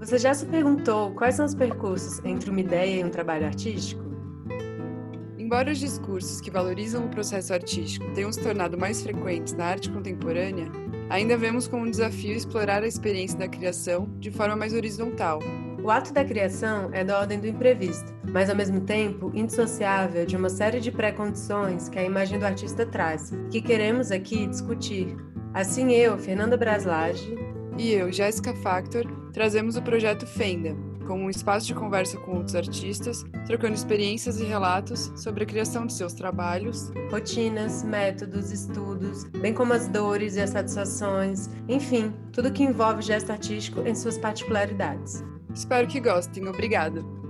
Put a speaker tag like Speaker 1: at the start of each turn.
Speaker 1: Você já se perguntou quais são os percursos entre uma ideia e um trabalho artístico?
Speaker 2: Embora os discursos que valorizam o processo artístico tenham se tornado mais frequentes na arte contemporânea, ainda vemos como um desafio explorar a experiência da criação de forma mais horizontal.
Speaker 1: O ato da criação é da ordem do imprevisto, mas ao mesmo tempo indissociável de uma série de pré-condições que a imagem do artista traz, que queremos aqui discutir. Assim eu, Fernanda Braslage,
Speaker 2: e eu, Jéssica Factor, trazemos o projeto Fenda, como um espaço de conversa com outros artistas, trocando experiências e relatos sobre a criação de seus trabalhos,
Speaker 1: rotinas, métodos, estudos, bem como as dores e as satisfações, enfim, tudo que envolve gesto artístico em suas particularidades.
Speaker 2: Espero que gostem. Obrigada!